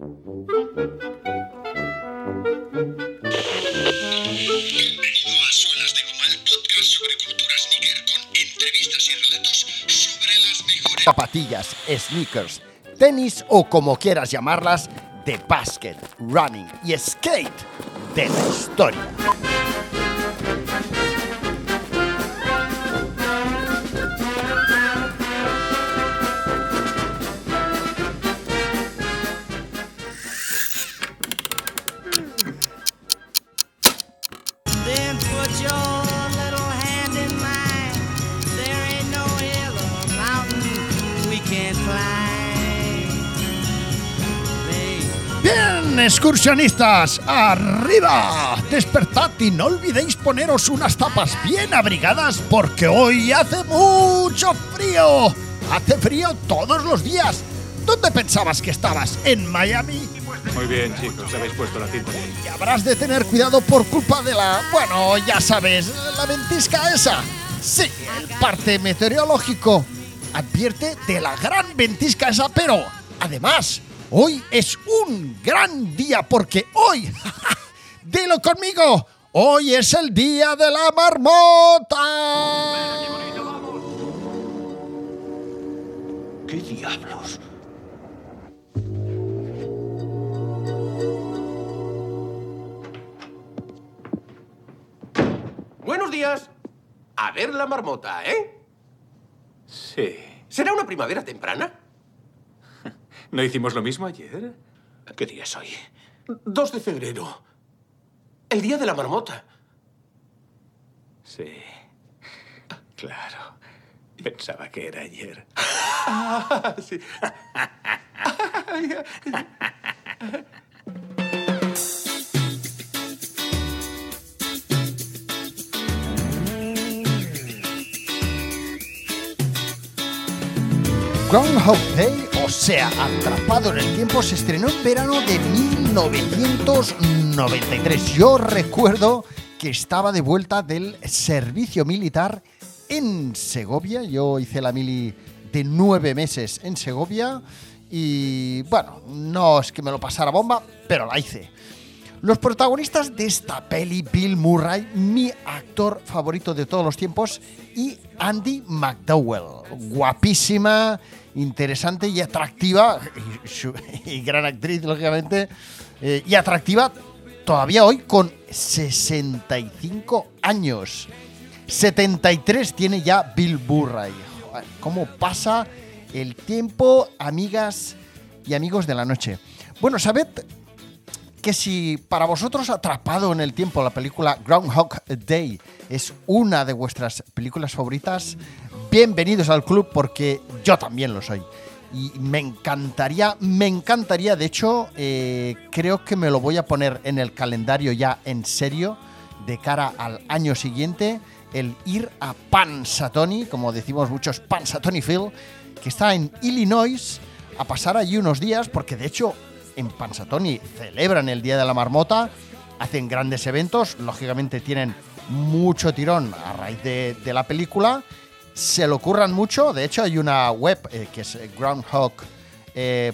Bienvenido a Suelas de Goma, el podcast sobre cultura sneaker con entrevistas y relatos sobre las mejores zapatillas, sneakers, tenis o como quieras llamarlas, de basket, running y skate de la historia. Excursionistas, arriba, despertad y no olvidéis poneros unas tapas bien abrigadas porque hoy hace mucho frío. Hace frío todos los días. ¿Dónde pensabas que estabas? ¿En Miami? Muy bien, chicos, habéis puesto la cinta bien. Y habrás de tener cuidado por culpa de la, bueno, ya sabes, la ventisca esa. Sí, el parte meteorológico advierte de la gran ventisca esa, pero además, hoy es un gran día porque hoy, dilo conmigo, hoy es el día de la marmota. ¿Qué diablos? Buenos días. A ver la marmota, ¿eh? Sí. ¿Será una primavera temprana? ¿No hicimos lo mismo ayer? ¿Qué día es hoy? 2 de febrero. El día de la marmota. Sí. Claro. Pensaba que era ayer. Ah, sí. Groundhog Day, o sea, Atrapado en el Tiempo, se estrenó en verano de 1993. Yo recuerdo que estaba de vuelta del servicio militar en Segovia. Yo hice la mili de nueve meses en Segovia y, bueno, no es que me lo pasara bomba, pero la hice. Los protagonistas de esta peli, Bill Murray, mi actor favorito de todos los tiempos, y Andy McDowell, guapísima, interesante y atractiva, y, gran actriz, lógicamente, eh, y atractiva todavía hoy con 65 años. 73 tiene ya Bill Murray. ¿Cómo pasa el tiempo, amigas y amigos de la noche? Bueno, sabed que si para vosotros Atrapado en el Tiempo, la película Groundhog Day, es una de vuestras películas favoritas, bienvenidos al club porque yo también lo soy. Y me encantaría, me encantaría, de hecho, eh, creo que me lo voy a poner en el calendario ya en serio, de cara al año siguiente, el ir a Pansatoni, como decimos muchos, Pansatonifield, que está en Illinois, a pasar allí unos días, porque de hecho en Pansatoni celebran el Día de la Marmota, hacen grandes eventos, lógicamente tienen mucho tirón a raíz de, la película, se lo curran mucho, de hecho hay una web eh, que es Groundhog, eh,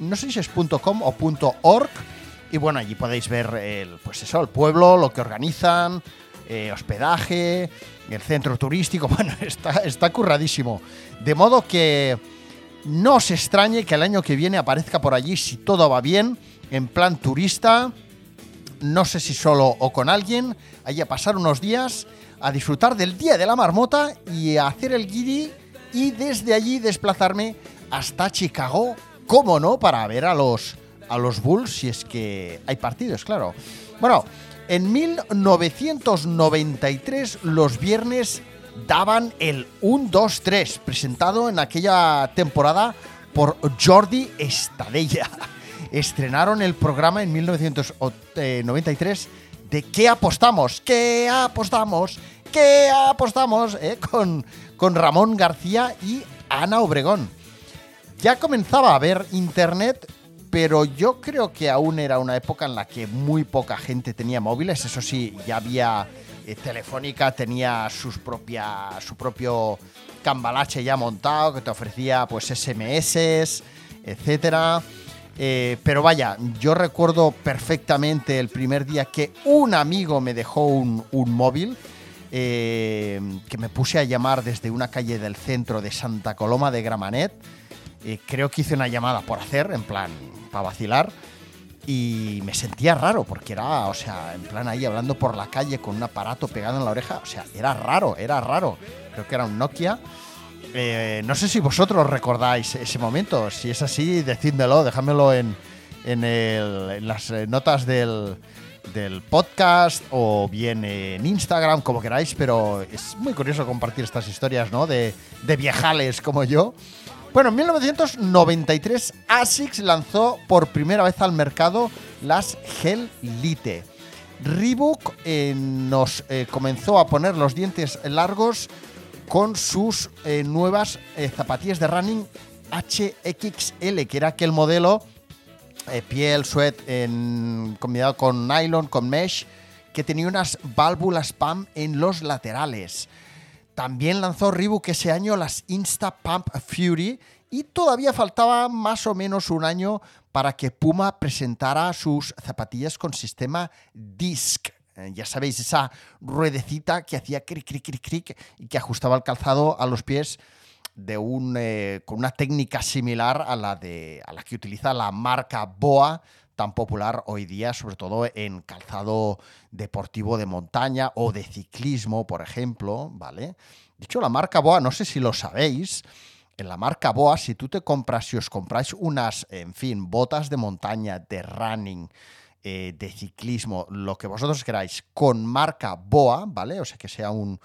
no sé si es .com o .org, y bueno, allí podéis ver el, pues eso, el pueblo, lo que organizan, eh, hospedaje, el centro turístico, bueno, está, está curradísimo. De modo que no os extrañe que el año que viene aparezca por allí, si todo va bien, en plan turista, no sé si solo o con alguien, allí a pasar unos días, a disfrutar del Día de la Marmota y a hacer el guiri y desde allí desplazarme hasta Chicago, cómo no, para ver a los, a los Bulls si es que hay partidos, claro. Bueno, en 1993 los viernes daban el 1, 2, 3, presentado en aquella temporada por Jordi Estadella. Estrenaron el programa en 1993 de ¿Qué apostamos? ¿Qué apostamos? ¿Qué apostamos? eh, Con, con Ramón García y Ana Obregón. Ya comenzaba a haber internet, pero yo creo que aún era una época en la que muy poca gente tenía móviles. Eso sí, ya había Telefónica, tenía sus propia, su propio cambalache ya montado que te ofrecía pues SMS, etcétera. Eh, pero vaya, yo recuerdo perfectamente el primer día que un amigo me dejó un, un móvil. eh, que me puse a llamar desde una calle del centro de Santa Coloma de Gramanet. Eh, creo que hice una llamada por hacer, en plan, para vacilar. Y me sentía raro, porque era, o sea, en plan ahí hablando por la calle con un aparato pegado en la oreja. O sea, era raro, era raro. Creo que era un Nokia. Eh, no sé si vosotros recordáis ese momento. Si es así, decídmelo, déjamelo en, en, en las eh, notas del, del podcast o bien en Instagram, como queráis, pero es muy curioso compartir estas historias, ¿no? De, de viejales como yo. Bueno, en 1993 ASICS lanzó por primera vez al mercado las Gel Lite. Reebok eh, nos eh, comenzó a poner los dientes largos con sus eh, nuevas zapatillas de running HXL, que era aquel modelo piel, sweat, combinado con nylon, con mesh, que tenía unas válvulas PAM en los laterales. También lanzó Reebok ese año las Insta Pump Fury y todavía faltaba más o menos un año para que Puma presentara sus zapatillas con sistema Disc. Eh, ya sabéis, esa ruedecita que hacía cric, cric, cric, cric y que ajustaba el calzado a los pies de eh, con una técnica similar a la, de, a la que utiliza la marca Boa, tan popular hoy día, sobre todo en calzado deportivo de montaña o de ciclismo, por ejemplo, ¿vale? De hecho, la marca Boa, no sé si lo sabéis, en la marca Boa, si tú te compras, si os compráis unas, en fin, botas de montaña, de running, eh, de ciclismo, lo que vosotros queráis, con marca Boa, ¿vale? O sea, que sea un,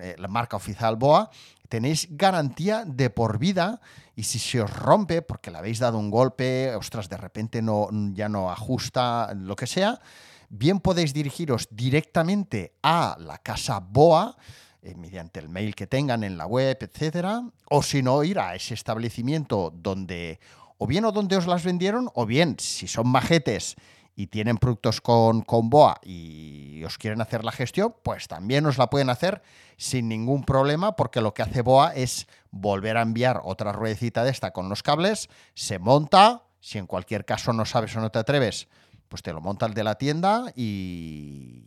eh, la marca oficial Boa, tenéis garantía de por vida y si se os rompe porque le habéis dado un golpe, ostras, de repente no, ya no ajusta, lo que sea, bien podéis dirigiros directamente a la casa Boa eh, mediante el mail que tengan en la web, etcétera, o si no, ir a ese establecimiento donde o bien o donde os las vendieron, o bien, si son majetes y tienen productos con, con BOA y os quieren hacer la gestión, pues también os la pueden hacer sin ningún problema, porque lo que hace BOA es volver a enviar otra ruedecita de esta con los cables, se monta, si en cualquier caso no sabes o no te atreves, pues te lo monta el de la tienda y,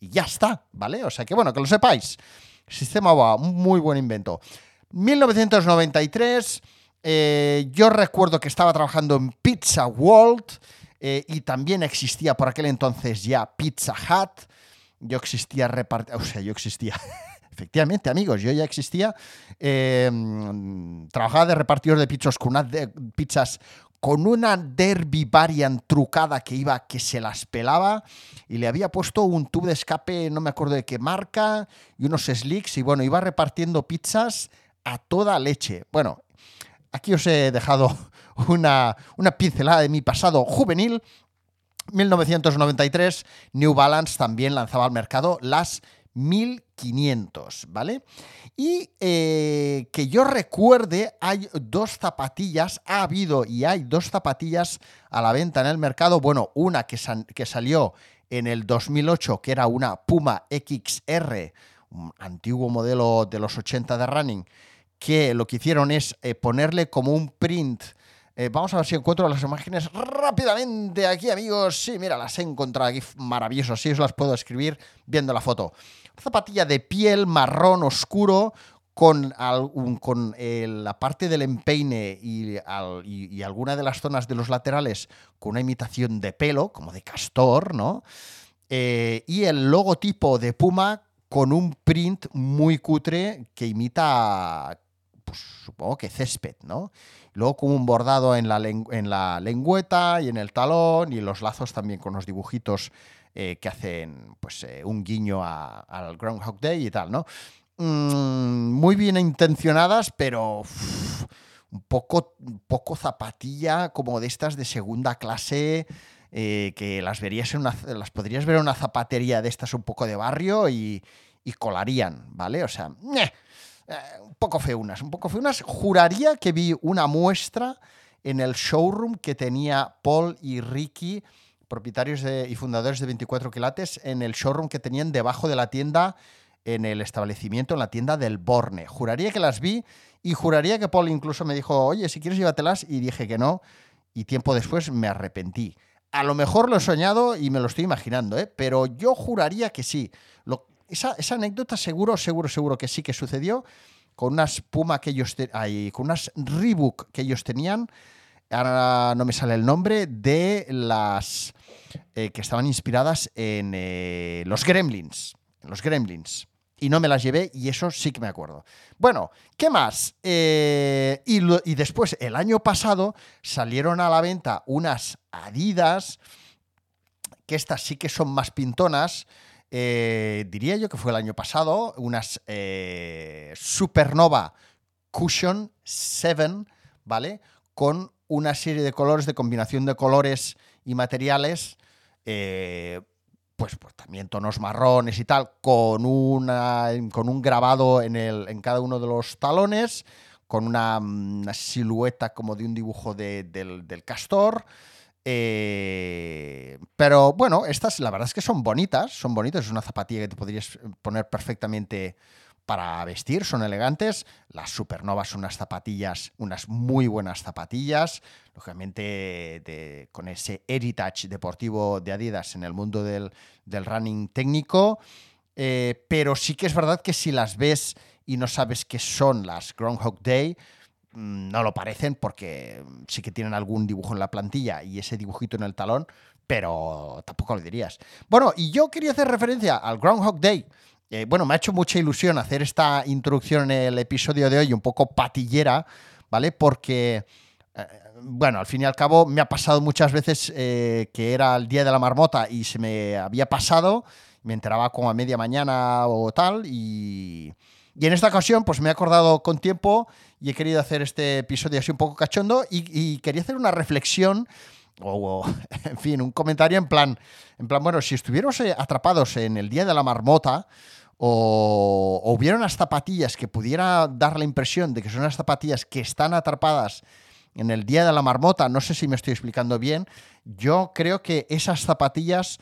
ya está, ¿vale? O sea que bueno, que lo sepáis. Sistema BOA, muy buen invento. 1993, eh, yo recuerdo que estaba trabajando en Pizza World eh, y también existía por aquel entonces ya Pizza Hut. Yo existía repart... O sea, yo existía... Efectivamente, amigos, yo ya existía. eh, trabajaba de repartidor de pizzas con unas de- pizzas con una Derby Variant trucada que iba, que se las pelaba, y le había puesto un tubo de escape, no me acuerdo de qué marca, y unos slicks, y bueno, iba repartiendo pizzas a toda leche. Bueno, aquí os he dejado una, pincelada de mi pasado juvenil. 1993, New Balance también lanzaba al mercado las 1500, ¿vale? Y eh, que yo recuerde, hay dos zapatillas, ha habido y hay dos zapatillas a la venta en el mercado. Bueno, una que, que salió en el 2008, que era una Puma XR, un antiguo modelo de los 80 de running, que lo que hicieron es eh, ponerle como un print. eh, vamos a ver si encuentro las imágenes rápidamente aquí, amigos. Sí, mira, las he encontrado aquí, maravilloso. Sí, os las puedo escribir viendo la foto. Zapatilla de piel marrón oscuro con, algún- con eh, la parte del empeine y, y- alguna de las zonas de los laterales con una imitación de pelo, como de castor, ¿no? Y el logotipo de Puma con un print muy cutre que imita, pues, supongo que césped, ¿no? Luego con un bordado en la, len- en la lengüeta y en el talón y en los lazos también con los dibujitos eh, que hacen pues, eh, un guiño al Groundhog Day y tal, ¿no? Mm, muy bien intencionadas, pero un poco, un poco zapatilla como de estas de segunda clase eh, que las verías en una, las podrías ver en una zapatería de estas un poco de barrio y, y colarían, ¿vale? O sea, ¡ñe! Eh, un poco feunas, un poco feunas. Juraría que vi una muestra en el showroom que tenía Paul y Ricky, propietarios y fundadores de 24 quilates, en el showroom que tenían debajo de la tienda, en el establecimiento, en la tienda del Borne. Juraría que las vi y juraría que Paul incluso me dijo, oye, si quieres llévatelas, y dije que no. y tiempo después me arrepentí. A lo mejor lo he soñado y me lo estoy imaginando, ¿eh? pero yo juraría que sí. Lo- esa, anécdota seguro, seguro, seguro que sí que sucedió con unas Puma que ellos ay, con unas Reebok que ellos tenían. Ahora no me sale el nombre de las eh, que estaban inspiradas en eh, los Gremlins. Los Gremlins. Y no me las llevé y eso sí que me acuerdo. Bueno, ¿qué más? Eh, y después, el año pasado, salieron a la venta unas Adidas, que estas sí que son más pintonas. Eh, diría yo que fue el año pasado, unas eh, Supernova Cushion 7, ¿vale? Con una serie de colores, de combinación de colores y materiales, eh, pues, pues también tonos marrones y tal, con, una, con un grabado en, el, en cada uno de los talones, con una, mm, silueta como de un dibujo de- del, del castor. Eh, pero bueno, estas la verdad es que son bonitas, son bonitas, es una zapatilla que te podrías poner perfectamente para vestir, son elegantes. Las Supernovas son unas zapatillas, unas muy buenas zapatillas, lógicamente con ese heritage deportivo de Adidas en el mundo del, del running técnico. Eh, pero sí que es verdad que si las ves y no sabes qué son las Groundhog Day, no lo parecen porque sí que tienen algún dibujo en la plantilla y ese dibujito en el talón, pero tampoco lo dirías. Bueno, y yo quería hacer referencia al Groundhog Day. Eh, bueno, me ha hecho mucha ilusión hacer esta introducción en el episodio de hoy, un poco patillera, ¿vale? Porque, eh, bueno, al fin y al cabo me ha pasado muchas veces eh, que era el día de la marmota y se me había pasado, me enteraba como a media mañana o tal, y, y en esta ocasión pues me he acordado con tiempo y he querido hacer este episodio así un poco cachondo y, quería hacer una reflexión o, o, en fin, un comentario en plan, en plan, bueno, si estuviéramos eh, atrapados en el día de la marmota o, o hubiera unas zapatillas que pudiera dar la impresión de que son unas zapatillas que están atrapadas en el día de la marmota, no sé si me estoy explicando bien, yo creo que esas zapatillas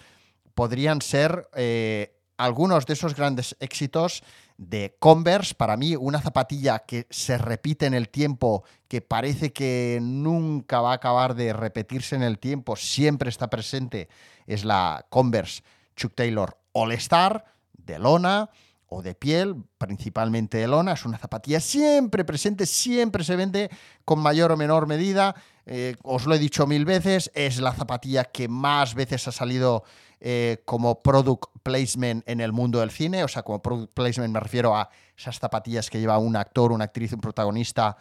podrían ser eh, algunos de esos grandes éxitos de Converse. Para mí, una zapatilla que se repite en el tiempo, que parece que nunca va a acabar de repetirse en el tiempo, siempre está presente, es la Converse Chuck Taylor All Star de lona o de piel, principalmente de lona. Es una zapatilla siempre presente, siempre se vende con mayor o menor medida. Eh, os lo he dicho mil veces, es la zapatilla que más veces ha salido eh, como product placement en el mundo del cine. O sea, como product placement me refiero a esas zapatillas que lleva un actor, una actriz, un protagonista,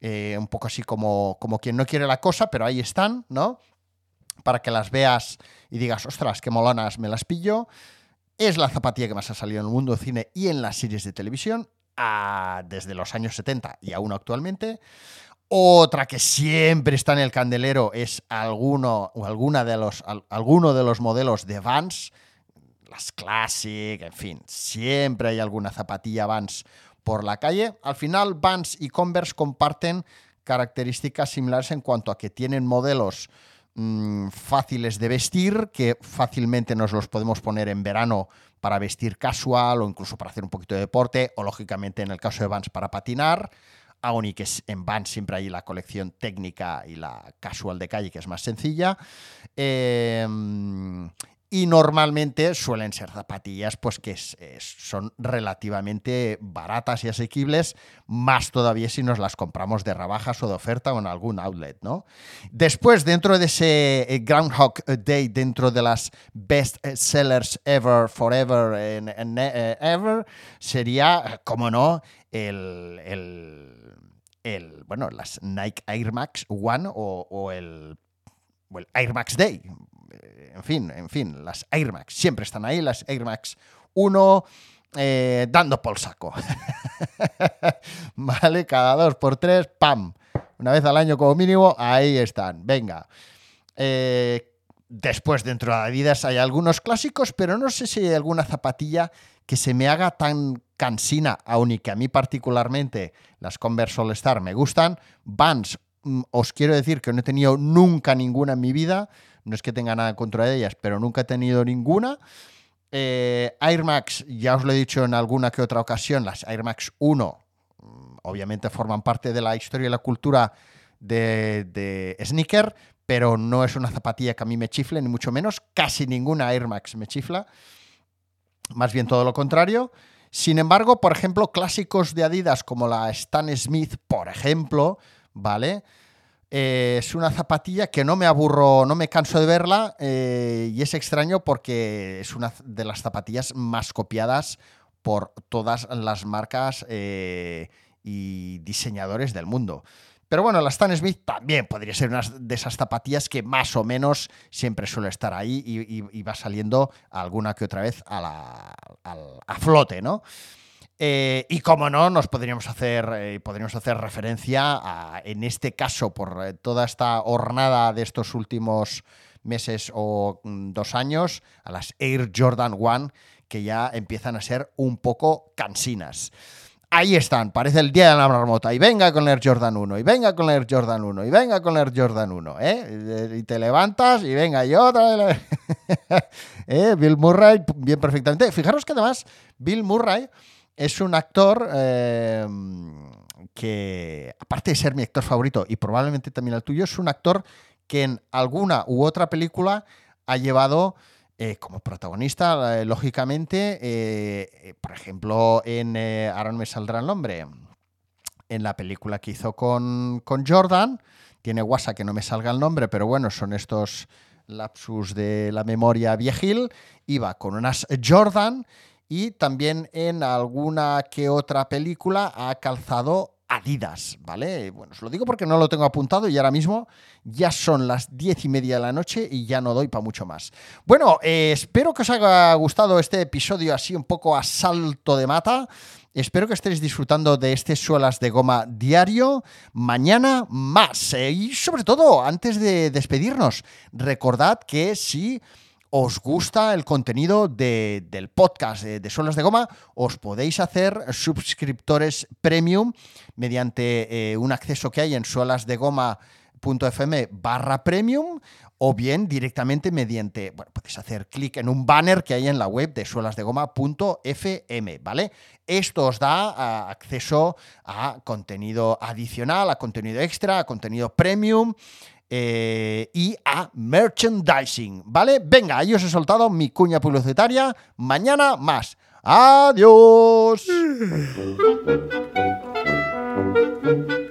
eh, un poco así como, como quien no quiere la cosa, pero ahí están, ¿no? Para que las veas y digas, ostras, qué molonas, me las pillo. Es la zapatilla que más ha salido en el mundo del cine y en las series de televisión desde los años 70 y aún actualmente. Otra que siempre está en el candelero es alguno o alguna de los, de los modelos de Vans, las Classic, en fin, siempre hay alguna zapatilla Vans por la calle. Al final, Vans y Converse comparten características similares en cuanto a que tienen modelos mm, fáciles de vestir, que fácilmente nos los podemos poner en verano para vestir casual o incluso para hacer un poquito de deporte, o lógicamente en el caso de Vans para patinar, aún y que en Vans siempre hay la colección técnica y la casual de calle, que es más sencilla. Eh, y normalmente suelen ser zapatillas pues que son relativamente baratas y asequibles, más todavía si nos las compramos de rebajas o de oferta o en algún outlet, ¿no? Después, dentro de ese eh, Groundhog Day, dentro de las best sellers ever, forever and, eh, ever, sería, como no, el, el- el, bueno, las Nike Air Max One o, o el, o el Air Max Day. En fin, en fin, las Air Max siempre están ahí, las Air Max 1 eh, dando por saco. vale, cada dos por tres, ¡pam! Una vez al año como mínimo, ahí están. Venga. Eh, después, dentro de Adidas hay algunos clásicos, pero no sé si hay alguna zapatilla que se me haga tan cansina, aun y que a mí particularmente las Converse All Star me gustan. Vans, mm, os quiero decir que no he tenido nunca ninguna en mi vida. No es que tenga nada contra ellas, pero nunca he tenido ninguna. Eh, Air Max, ya os lo he dicho en alguna que otra ocasión, las Air Max 1 mm, obviamente forman parte de la historia y la cultura de, de sneaker, pero no es una zapatilla que a mí me chifle, ni mucho menos. Casi ninguna Air Max me chifla. Más bien todo lo contrario. Sin embargo, por ejemplo, clásicos de Adidas como la Stan Smith, por ejemplo, ¿vale? Eh, es una zapatilla que no me aburro, no me canso de verla eh, y es extraño porque es una de las zapatillas más copiadas por todas las marcas eh, y diseñadores del mundo. Pero bueno, la Stan Smith también podría ser una de esas zapatillas que más o menos siempre suele estar ahí y, va saliendo alguna que otra vez a, la- a flote, ¿no? Eh, y como no, nos podríamos hacer, eh, podríamos hacer referencia a, en este caso, por eh, toda esta hornada de estos últimos meses o mm, dos años, a las Air Jordan 1, que ya empiezan a ser un poco cansinas. Ahí están, parece el día de la marmota. Y venga con la Air Jordan 1, y venga con la Air Jordan 1, y venga con la Air Jordan 1. ¿eh? Y te levantas y venga, y otra la- ¿Eh? Bill Murray, bien perfectamente. Fijaros que además, Bill Murray es un actor eh, que, aparte de ser mi actor favorito y probablemente también el tuyo, es un actor que en alguna u otra película ha llevado eh, como protagonista, eh, lógicamente, eh, por ejemplo, en, ahora no me saldrá el nombre, en la película que hizo con, con Jordan, tiene guasa que no me salga el nombre, pero bueno, son estos lapsus de la memoria viejil, iba con unas Jordan y también en alguna que otra película ha calzado Adidas, ¿vale? Bueno, os lo digo porque no lo tengo apuntado y ahora mismo ya son las diez y media de la noche y ya no doy para mucho más. Bueno, eh, espero que os haya gustado este episodio así un poco a salto de mata. Espero que estéis disfrutando de este suelas de goma diario. Mañana más. Eh, y sobre todo, antes de despedirnos, recordad que si os gusta el contenido de- del podcast de, de de Goma, os podéis hacer suscriptores premium mediante eh, un acceso que hay en suelasdegoma.fm barra premium o bien directamente mediante, bueno, podéis hacer clic en un banner que hay en la web de suelasdegoma.fm, ¿vale? Esto os da ah, acceso a contenido adicional, a contenido extra, a contenido premium eh, y a merchandising, ¿vale? Venga, ahí os he soltado mi cuña publicitaria. Mañana más. Adiós.